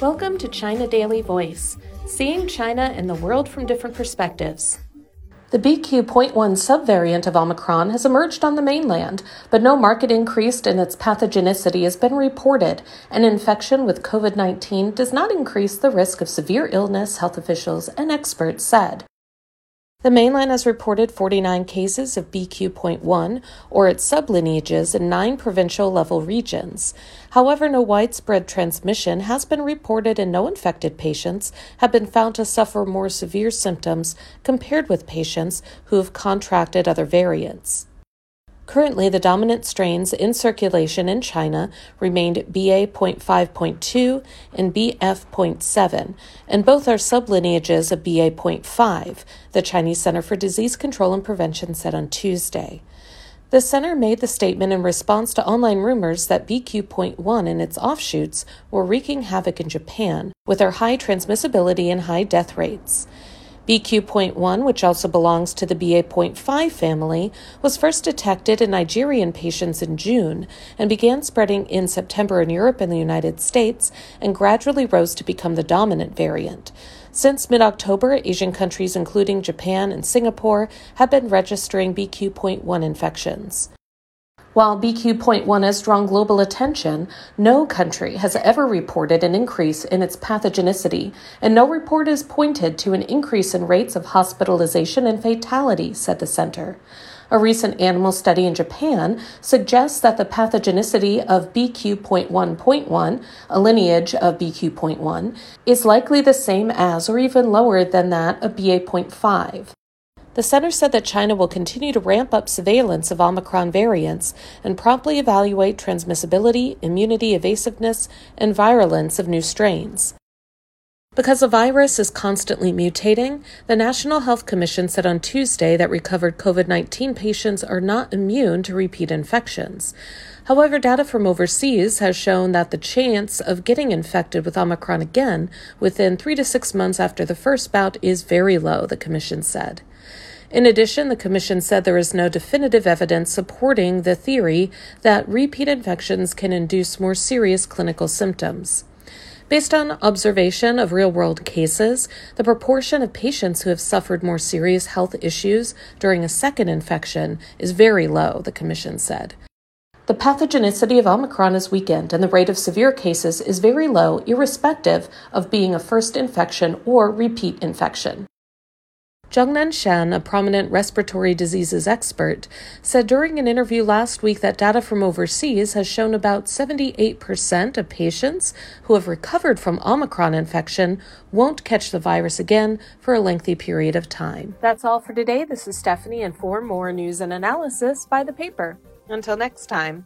Welcome to China Daily Voice, seeing China and the world from different perspectives. The BQ.1 subvariant of Omicron has emerged on the mainland, but no market increase in its pathogenicity has been reported, and infection with COVID 19 does not increase the risk of severe illness, health officials and experts said. The mainland has reported 49 cases of BQ.1 or its sublineages in nine provincial level regions. However, no widespread transmission has been reported and no infected patients have been found to suffer more severe symptoms compared with patients who have contracted other variants. Currently, the dominant strains in circulation in China remained BA.5.2 and BF.7, and both are sublineages of BA.5, the Chinese Center for Disease Control and Prevention said on Tuesday. The center made the statement in response to online rumors that BQ.1 and its offshoots were wreaking havoc in Japan with their high transmissibility and high death rates. BQ.1, which also belongs to the BA.5 family, was first detected in Nigerian patients in June and began spreading in September in Europe and the United States and gradually rose to become the dominant variant. Since mid October, Asian countries, including Japan and Singapore, have been registering BQ.1 infections. While BQ.1 has drawn global attention, no country has ever reported an increase in its pathogenicity, and no report has pointed to an increase in rates of hospitalization and fatality, said the center. A recent animal study in Japan suggests that the pathogenicity of BQ.1.1, a lineage of BQ.1, is likely the same as or even lower than that of BA.5. The center said that China will continue to ramp up surveillance of Omicron variants and promptly evaluate transmissibility, immunity evasiveness, and virulence of new strains. Because the virus is constantly mutating, the National Health Commission said on Tuesday that recovered COVID 19 patients are not immune to repeat infections. However, data from overseas has shown that the chance of getting infected with Omicron again within three to six months after the first bout is very low, the Commission said. In addition, the Commission said there is no definitive evidence supporting the theory that repeat infections can induce more serious clinical symptoms. Based on observation of real world cases, the proportion of patients who have suffered more serious health issues during a second infection is very low, the Commission said. The pathogenicity of Omicron is weakened, and the rate of severe cases is very low, irrespective of being a first infection or repeat infection. Zhong Nanshan, a prominent respiratory diseases expert, said during an interview last week that data from overseas has shown about 78% of patients who have recovered from Omicron infection won't catch the virus again for a lengthy period of time. That's all for today. This is Stephanie, and for more news and analysis, buy the paper. Until next time.